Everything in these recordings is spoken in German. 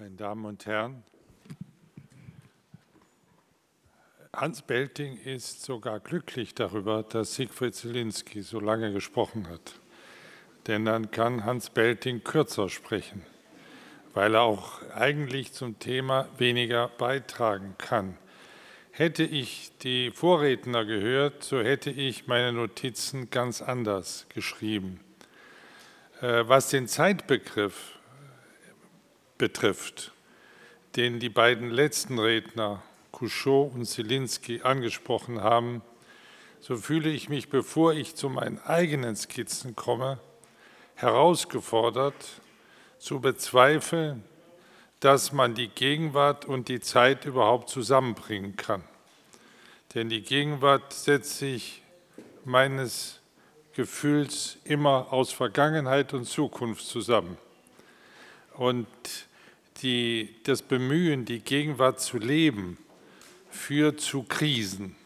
Meine Damen und Herren, Hans Belting ist sogar glücklich darüber, dass Siegfried Zielinski so lange gesprochen hat. Denn dann kann Hans Belting kürzer sprechen, weil er auch eigentlich zum Thema weniger beitragen kann. Hätte ich die Vorredner gehört, so hätte ich meine Notizen ganz anders geschrieben. Äh, was den Zeitbegriff betrifft, den die beiden letzten Redner, Couchot und Zielinski, angesprochen haben, so fühle ich mich, bevor ich zu meinen eigenen Skizzen komme, herausgefordert zu bezweifeln, dass man die Gegenwart und die Zeit überhaupt zusammenbringen kann. Denn die Gegenwart setzt sich meines Gefühls immer aus Vergangenheit und Zukunft zusammen. Und die, das Bemühen, die Gegenwart zu leben, führt zu Krisen.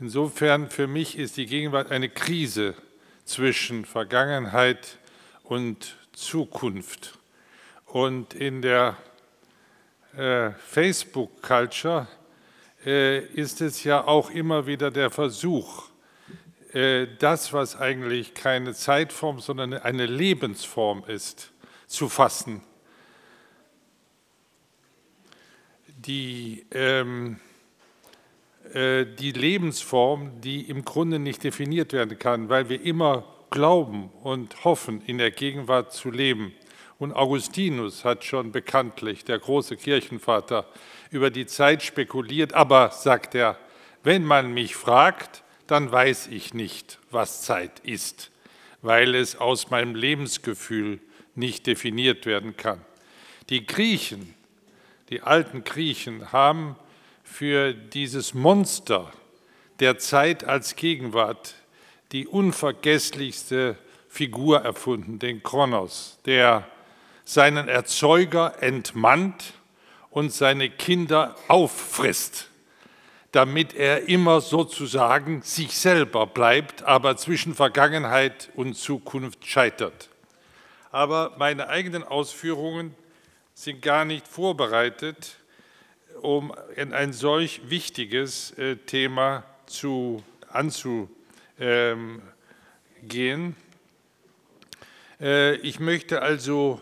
Insofern für mich ist die Gegenwart eine Krise zwischen Vergangenheit und Zukunft. Und in der äh, Facebook-Culture äh, ist es ja auch immer wieder der Versuch, äh, das, was eigentlich keine Zeitform, sondern eine Lebensform ist, zu fassen die, ähm, äh, die Lebensform, die im Grunde nicht definiert werden kann, weil wir immer glauben und hoffen, in der Gegenwart zu leben. Und Augustinus hat schon bekanntlich, der große Kirchenvater, über die Zeit spekuliert, aber, sagt er, wenn man mich fragt, dann weiß ich nicht, was Zeit ist, weil es aus meinem Lebensgefühl nicht definiert werden kann. Die Griechen die alten Griechen haben für dieses Monster der Zeit als Gegenwart die unvergesslichste Figur erfunden, den Kronos, der seinen Erzeuger entmannt und seine Kinder auffrisst, damit er immer sozusagen sich selber bleibt, aber zwischen Vergangenheit und Zukunft scheitert. Aber meine eigenen Ausführungen sind gar nicht vorbereitet, um in ein solch wichtiges äh, Thema zu, anzugehen. Äh, ich möchte also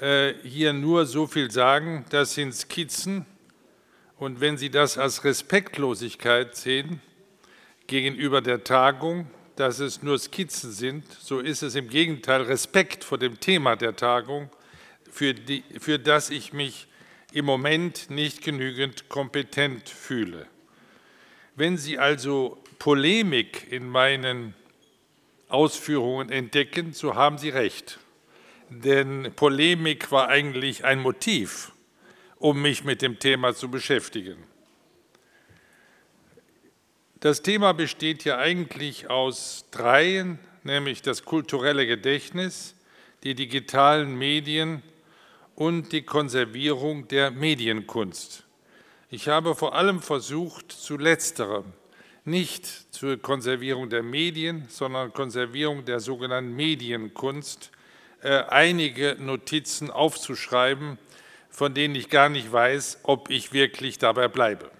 äh, hier nur so viel sagen, das sind Skizzen und wenn Sie das als Respektlosigkeit sehen gegenüber der Tagung, dass es nur Skizzen sind, so ist es im Gegenteil Respekt vor dem Thema der Tagung für, die, für das ich mich im Moment nicht genügend kompetent fühle. Wenn Sie also Polemik in meinen Ausführungen entdecken, so haben Sie recht. Denn Polemik war eigentlich ein Motiv, um mich mit dem Thema zu beschäftigen. Das Thema besteht ja eigentlich aus dreien, nämlich das kulturelle Gedächtnis, die digitalen Medien und die Konservierung der Medienkunst. Ich habe vor allem versucht, zu letzterem, nicht zur Konservierung der Medien, sondern Konservierung der sogenannten Medienkunst, äh, einige Notizen aufzuschreiben, von denen ich gar nicht weiß, ob ich wirklich dabei bleibe.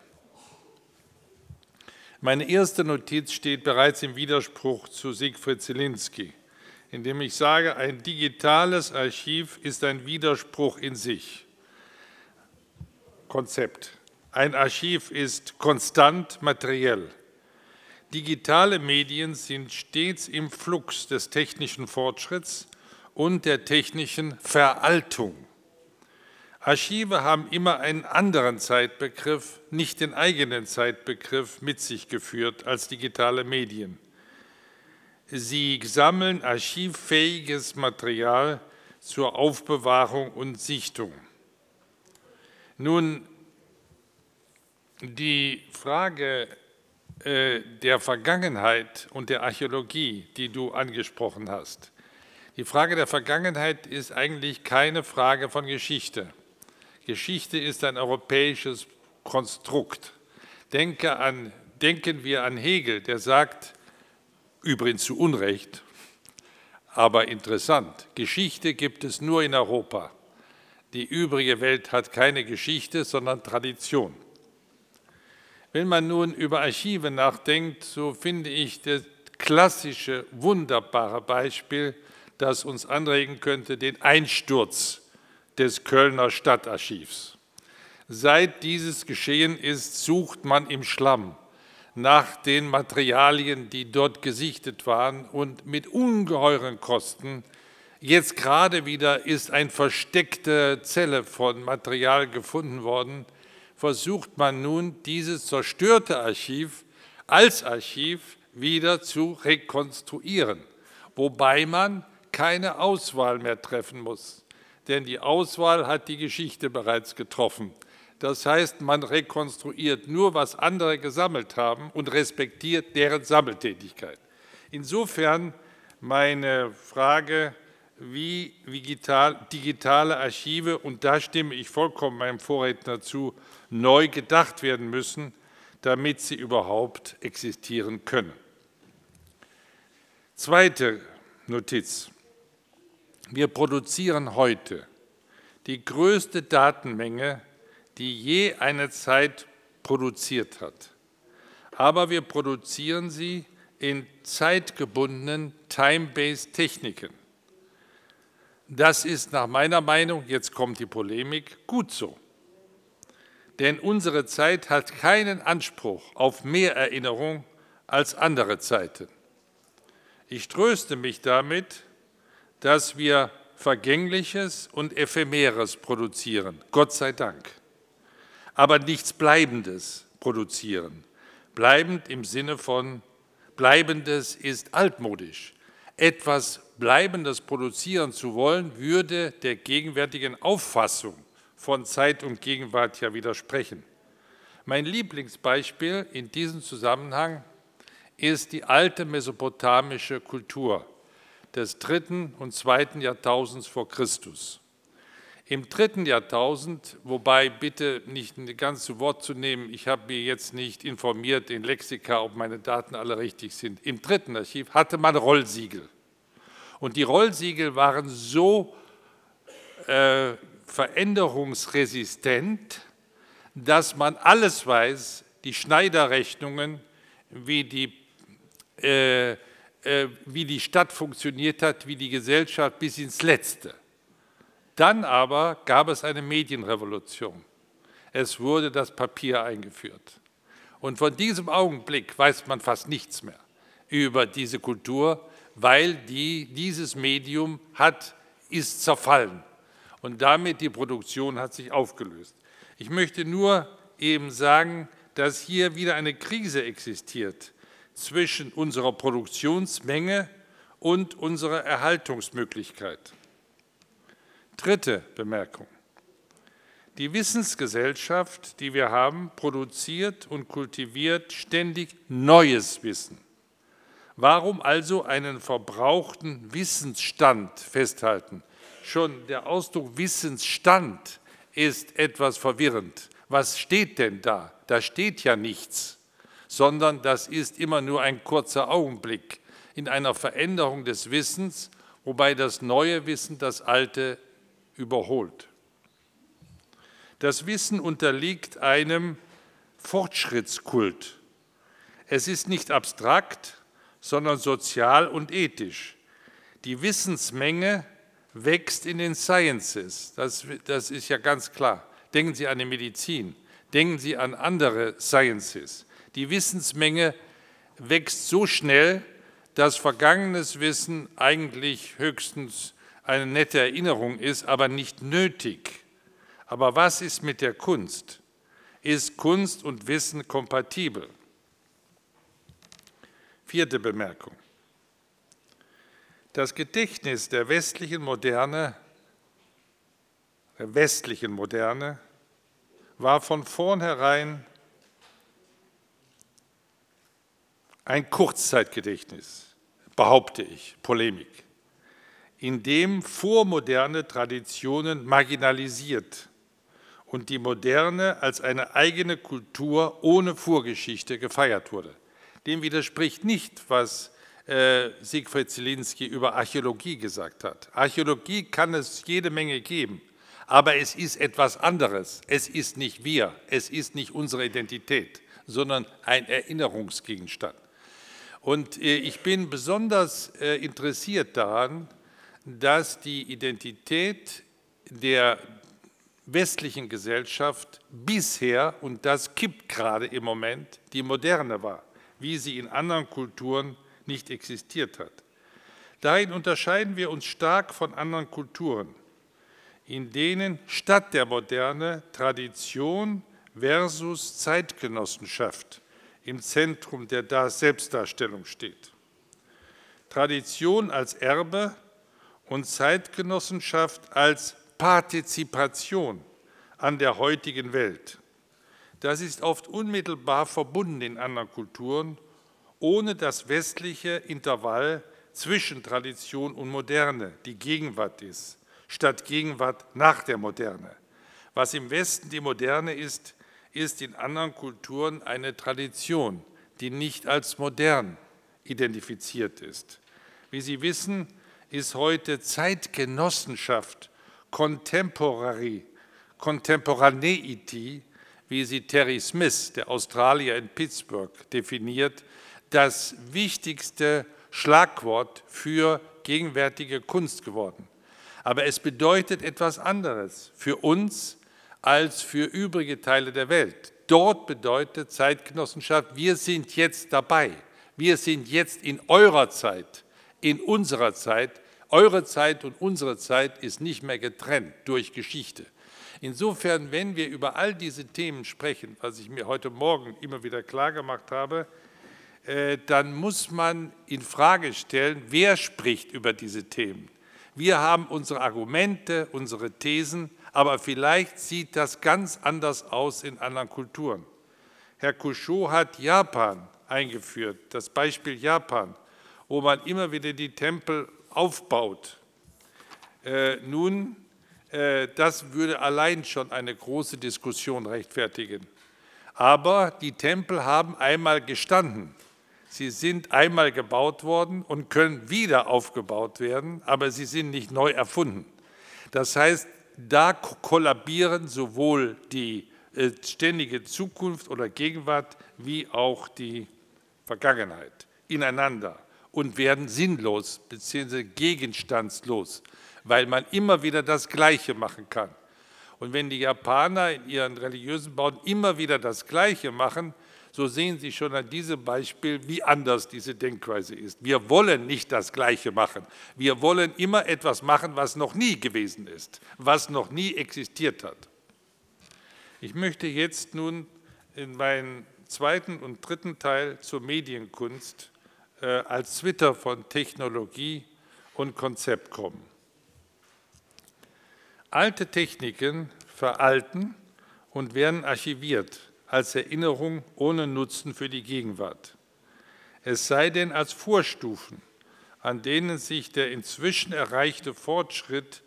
Meine erste Notiz steht bereits im Widerspruch zu Siegfried Zielinski indem ich sage, ein digitales Archiv ist ein Widerspruch in sich. Konzept. Ein Archiv ist konstant materiell. Digitale Medien sind stets im Flux des technischen Fortschritts und der technischen Veraltung. Archive haben immer einen anderen Zeitbegriff, nicht den eigenen Zeitbegriff mit sich geführt als digitale Medien. Sie sammeln archivfähiges Material zur Aufbewahrung und Sichtung. Nun, die Frage äh, der Vergangenheit und der Archäologie, die du angesprochen hast, die Frage der Vergangenheit ist eigentlich keine Frage von Geschichte. Geschichte ist ein europäisches Konstrukt. Denke an, denken wir an Hegel, der sagt, übrigens zu Unrecht, aber interessant. Geschichte gibt es nur in Europa. Die übrige Welt hat keine Geschichte, sondern Tradition. Wenn man nun über Archive nachdenkt, so finde ich das klassische, wunderbare Beispiel, das uns anregen könnte, den Einsturz des Kölner Stadtarchivs. Seit dieses geschehen ist, sucht man im Schlamm nach den Materialien, die dort gesichtet waren und mit ungeheuren Kosten. Jetzt gerade wieder ist eine versteckte Zelle von Material gefunden worden, versucht man nun, dieses zerstörte Archiv als Archiv wieder zu rekonstruieren, wobei man keine Auswahl mehr treffen muss. Denn die Auswahl hat die Geschichte bereits getroffen. Das heißt, man rekonstruiert nur, was andere gesammelt haben und respektiert deren Sammeltätigkeit. Insofern meine Frage, wie digitale Archive, und da stimme ich vollkommen meinem Vorredner zu, neu gedacht werden müssen, damit sie überhaupt existieren können. Zweite Notiz. Wir produzieren heute die größte Datenmenge, die je eine Zeit produziert hat. Aber wir produzieren sie in zeitgebundenen Time-Based Techniken. Das ist nach meiner Meinung, jetzt kommt die Polemik, gut so denn unsere Zeit hat keinen Anspruch auf mehr Erinnerung als andere Zeiten. Ich tröste mich damit, dass wir Vergängliches und Ephemeres produzieren, Gott sei Dank, aber nichts Bleibendes produzieren. Bleibend im Sinne von Bleibendes ist altmodisch. Etwas Bleibendes produzieren zu wollen, würde der gegenwärtigen Auffassung von Zeit und Gegenwart ja widersprechen. Mein Lieblingsbeispiel in diesem Zusammenhang ist die alte mesopotamische Kultur des dritten und zweiten Jahrtausends vor Christus. Im dritten Jahrtausend, wobei bitte nicht ganz zu Wort zu nehmen, ich habe mir jetzt nicht informiert in Lexika, ob meine Daten alle richtig sind. Im dritten Archiv hatte man Rollsiegel. Und die Rollsiegel waren so äh, veränderungsresistent, dass man alles weiß, die Schneiderrechnungen, wie die, äh, äh, wie die Stadt funktioniert hat, wie die Gesellschaft bis ins Letzte. Dann aber gab es eine Medienrevolution. Es wurde das Papier eingeführt. Und von diesem Augenblick weiß man fast nichts mehr über diese Kultur, weil die, dieses Medium hat, ist zerfallen und damit die Produktion hat sich aufgelöst. Ich möchte nur eben sagen, dass hier wieder eine Krise existiert zwischen unserer Produktionsmenge und unserer Erhaltungsmöglichkeit. Dritte Bemerkung. Die Wissensgesellschaft, die wir haben, produziert und kultiviert ständig neues Wissen. Warum also einen verbrauchten Wissensstand festhalten? Schon der Ausdruck Wissensstand ist etwas verwirrend. Was steht denn da? Da steht ja nichts, sondern das ist immer nur ein kurzer Augenblick in einer Veränderung des Wissens, wobei das neue Wissen das alte überholt. Das Wissen unterliegt einem Fortschrittskult. Es ist nicht abstrakt, sondern sozial und ethisch. Die Wissensmenge wächst in den Sciences. Das, das ist ja ganz klar. Denken Sie an die Medizin, denken Sie an andere Sciences. Die Wissensmenge wächst so schnell, dass vergangenes Wissen eigentlich höchstens eine nette Erinnerung ist, aber nicht nötig. Aber was ist mit der Kunst? Ist Kunst und Wissen kompatibel? Vierte Bemerkung. Das Gedächtnis der westlichen Moderne, der westlichen Moderne, war von vornherein ein Kurzzeitgedächtnis, behaupte ich, Polemik, in dem vormoderne Traditionen marginalisiert und die Moderne als eine eigene Kultur ohne Vorgeschichte gefeiert wurde. Dem widerspricht nicht, was äh, Siegfried Zielinski über Archäologie gesagt hat. Archäologie kann es jede Menge geben, Aber es ist etwas anderes. Es ist nicht wir, es ist nicht unsere Identität, sondern ein Erinnerungsgegenstand. Und äh, ich bin besonders äh, interessiert daran, dass die Identität der westlichen Gesellschaft bisher, und das kippt gerade im Moment, die moderne war, wie sie in anderen Kulturen nicht existiert hat. Darin unterscheiden wir uns stark von anderen Kulturen, in denen statt der Moderne Tradition versus Zeitgenossenschaft im Zentrum der Selbstdarstellung steht. Tradition als Erbe und Zeitgenossenschaft als Partizipation an der heutigen Welt. Das ist oft unmittelbar verbunden in anderen Kulturen, ohne das westliche Intervall zwischen Tradition und Moderne, die Gegenwart ist, statt Gegenwart nach der Moderne. Was im Westen die Moderne ist, ist in anderen Kulturen eine Tradition, die nicht als modern identifiziert ist. Wie Sie wissen, ist heute Zeitgenossenschaft Contemporary, Contemporaneity, wie sie Terry Smith, der Australier in Pittsburgh, definiert, das wichtigste Schlagwort für gegenwärtige Kunst geworden. Aber es bedeutet etwas anderes für uns als für übrige Teile der Welt. Dort bedeutet Zeitgenossenschaft, wir sind jetzt dabei. Wir sind jetzt in eurer Zeit, in unserer Zeit, eure Zeit und unsere Zeit ist nicht mehr getrennt durch Geschichte. Insofern, wenn wir über all diese Themen sprechen, was ich mir heute Morgen immer wieder klargemacht habe, äh, dann muss man in Frage stellen, wer spricht über diese Themen. Wir haben unsere Argumente, unsere Thesen, aber vielleicht sieht das ganz anders aus in anderen Kulturen. Herr Couchot hat Japan eingeführt, das Beispiel Japan, wo man immer wieder die Tempel aufbaut. Äh, nun, äh, das würde allein schon eine große Diskussion rechtfertigen. Aber die Tempel haben einmal gestanden. Sie sind einmal gebaut worden und können wieder aufgebaut werden, aber sie sind nicht neu erfunden. Das heißt, da kollabieren sowohl die äh, ständige Zukunft oder Gegenwart wie auch die Vergangenheit ineinander und werden sinnlos bzw. gegenstandslos, weil man immer wieder das Gleiche machen kann. Und wenn die Japaner in ihren religiösen Bauten immer wieder das Gleiche machen, so sehen Sie schon an diesem Beispiel, wie anders diese Denkweise ist. Wir wollen nicht das Gleiche machen. Wir wollen immer etwas machen, was noch nie gewesen ist, was noch nie existiert hat. Ich möchte jetzt nun in meinen zweiten und dritten Teil zur Medienkunst als Twitter von Technologie und Konzept kommen. Alte Techniken veralten und werden archiviert als Erinnerung ohne Nutzen für die Gegenwart. Es sei denn als Vorstufen, an denen sich der inzwischen erreichte Fortschritt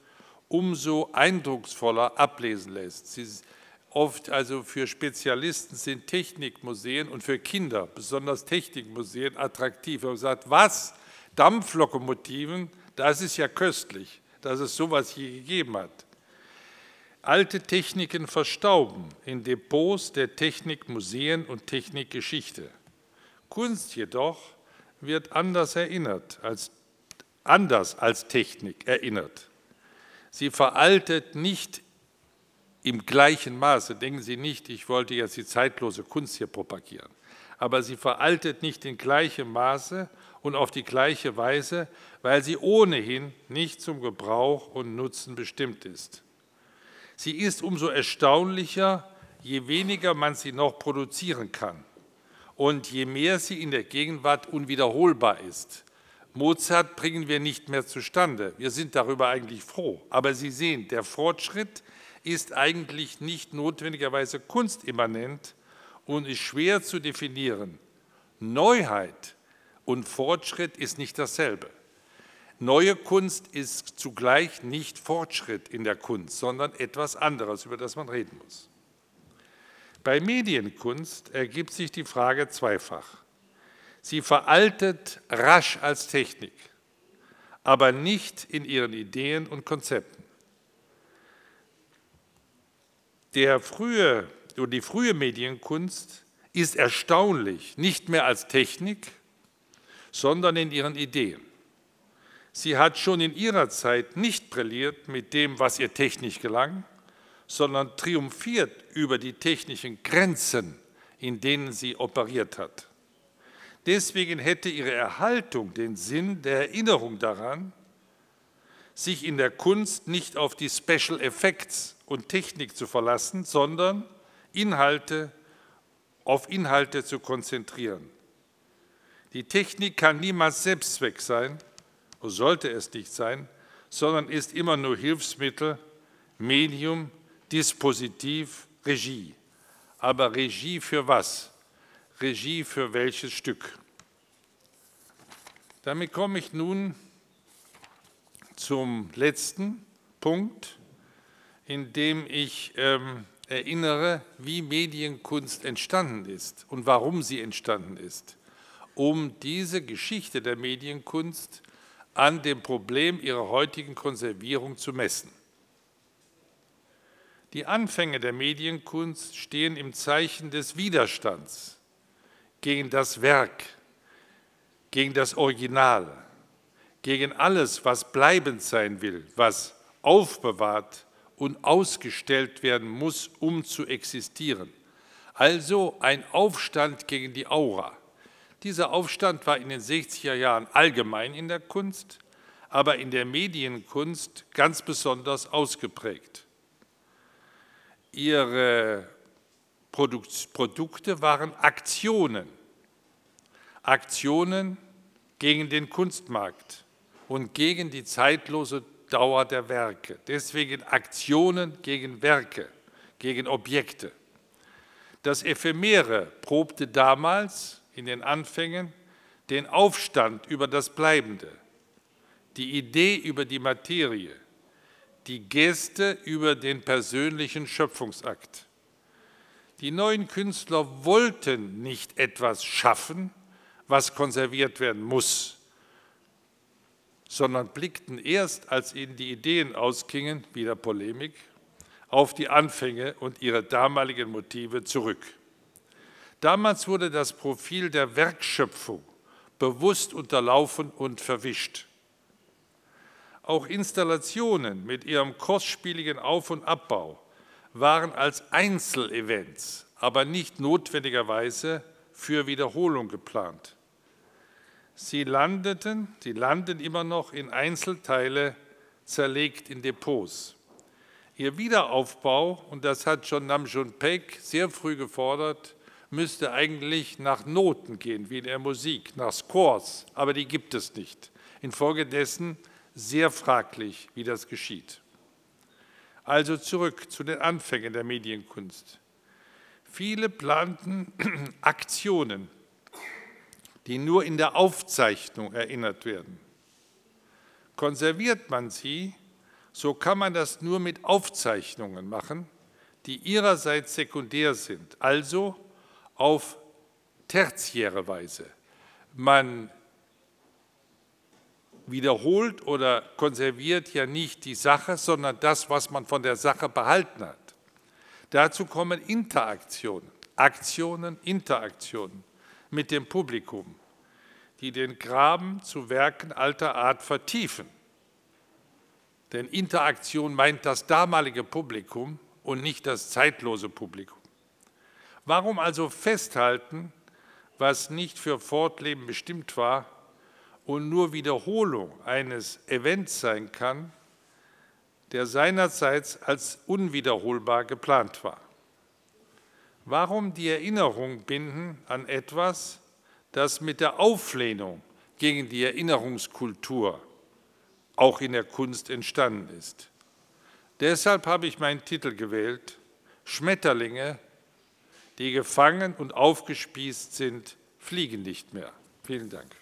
umso eindrucksvoller ablesen lässt. Sie oft also für Spezialisten sind Technikmuseen und für Kinder, besonders Technikmuseen, attraktiv. Man sagt, was? Dampflokomotiven, das ist ja köstlich, dass es sowas je gegeben hat. Alte Techniken verstauben in Depots der Technikmuseen und Technikgeschichte. Kunst jedoch wird anders erinnert, als, anders als Technik erinnert. Sie veraltet nicht im gleichen Maße. Denken Sie nicht, ich wollte jetzt die zeitlose Kunst hier propagieren. Aber sie veraltet nicht in gleichem Maße und auf die gleiche Weise, weil sie ohnehin nicht zum Gebrauch und Nutzen bestimmt ist. Sie ist umso erstaunlicher, je weniger man sie noch produzieren kann und je mehr sie in der Gegenwart unwiederholbar ist. Mozart bringen wir nicht mehr zustande. Wir sind darüber eigentlich froh. Aber Sie sehen, der Fortschritt ist eigentlich nicht notwendigerweise kunstimmanent und ist schwer zu definieren. Neuheit und Fortschritt ist nicht dasselbe. Neue Kunst ist zugleich nicht Fortschritt in der Kunst, sondern etwas anderes, über das man reden muss. Bei Medienkunst ergibt sich die Frage zweifach. Sie veraltet rasch als Technik, aber nicht in ihren Ideen und Konzepten. Der frühe, die frühe Medienkunst ist erstaunlich, nicht mehr als Technik, sondern in ihren Ideen. Sie hat schon in ihrer Zeit nicht brilliert mit dem, was ihr technisch gelang, sondern triumphiert über die technischen Grenzen, in denen sie operiert hat. Deswegen hätte ihre Erhaltung den Sinn der Erinnerung daran, sich in der Kunst nicht auf die Special Effects und Technik zu verlassen, sondern Inhalte auf Inhalte zu konzentrieren. Die Technik kann niemals Selbstzweck sein, sollte es nicht sein, sondern ist immer nur Hilfsmittel, Medium, Dispositiv, Regie. Aber Regie für was? Regie für welches Stück? Damit komme ich nun zum letzten Punkt, in dem ich ähm, erinnere, wie Medienkunst entstanden ist und warum sie entstanden ist, um diese Geschichte der Medienkunst an dem Problem ihrer heutigen Konservierung zu messen. Die Anfänge der Medienkunst stehen im Zeichen des Widerstands gegen das Werk, gegen das Original, gegen alles, was bleibend sein will, was aufbewahrt und ausgestellt werden muss, um zu existieren. Also ein Aufstand gegen die Aura. Dieser Aufstand war in den 60er Jahren allgemein in der Kunst, aber in der Medienkunst ganz besonders ausgeprägt. Ihre Produkte waren Aktionen, Aktionen gegen den Kunstmarkt und gegen die zeitlose Dauer der Werke. Deswegen Aktionen gegen Werke, gegen Objekte. Das Ephemere probte damals in den Anfängen den Aufstand über das Bleibende, die Idee über die Materie, die Geste über den persönlichen Schöpfungsakt. Die neuen Künstler wollten nicht etwas schaffen, was konserviert werden muss, sondern blickten erst, als ihnen die Ideen ausgingen, wieder Polemik, auf die Anfänge und ihre damaligen Motive zurück. Damals wurde das Profil der Werkschöpfung bewusst unterlaufen und verwischt. Auch Installationen mit ihrem kostspieligen Auf- und Abbau waren als Einzelevents, aber nicht notwendigerweise für Wiederholung geplant. Sie landeten, sie landen immer noch in Einzelteile zerlegt in Depots. Ihr Wiederaufbau, und das hat schon Namjoon Paik sehr früh gefordert, müsste eigentlich nach Noten gehen, wie in der Musik, nach Scores, aber die gibt es nicht. Infolgedessen sehr fraglich, wie das geschieht. Also zurück zu den Anfängen der Medienkunst. Viele planten Aktionen, die nur in der Aufzeichnung erinnert werden. Konserviert man sie, so kann man das nur mit Aufzeichnungen machen, die ihrerseits sekundär sind, also auf tertiäre Weise. Man wiederholt oder konserviert ja nicht die Sache, sondern das, was man von der Sache behalten hat. Dazu kommen Interaktionen, Aktionen, Interaktionen mit dem Publikum, die den Graben zu Werken alter Art vertiefen. Denn Interaktion meint das damalige Publikum und nicht das zeitlose Publikum. Warum also festhalten, was nicht für Fortleben bestimmt war und nur Wiederholung eines Events sein kann, der seinerseits als unwiederholbar geplant war? Warum die Erinnerung binden an etwas, das mit der Auflehnung gegen die Erinnerungskultur auch in der Kunst entstanden ist? Deshalb habe ich meinen Titel gewählt, Schmetterlinge die gefangen und aufgespießt sind, fliegen nicht mehr. Vielen Dank.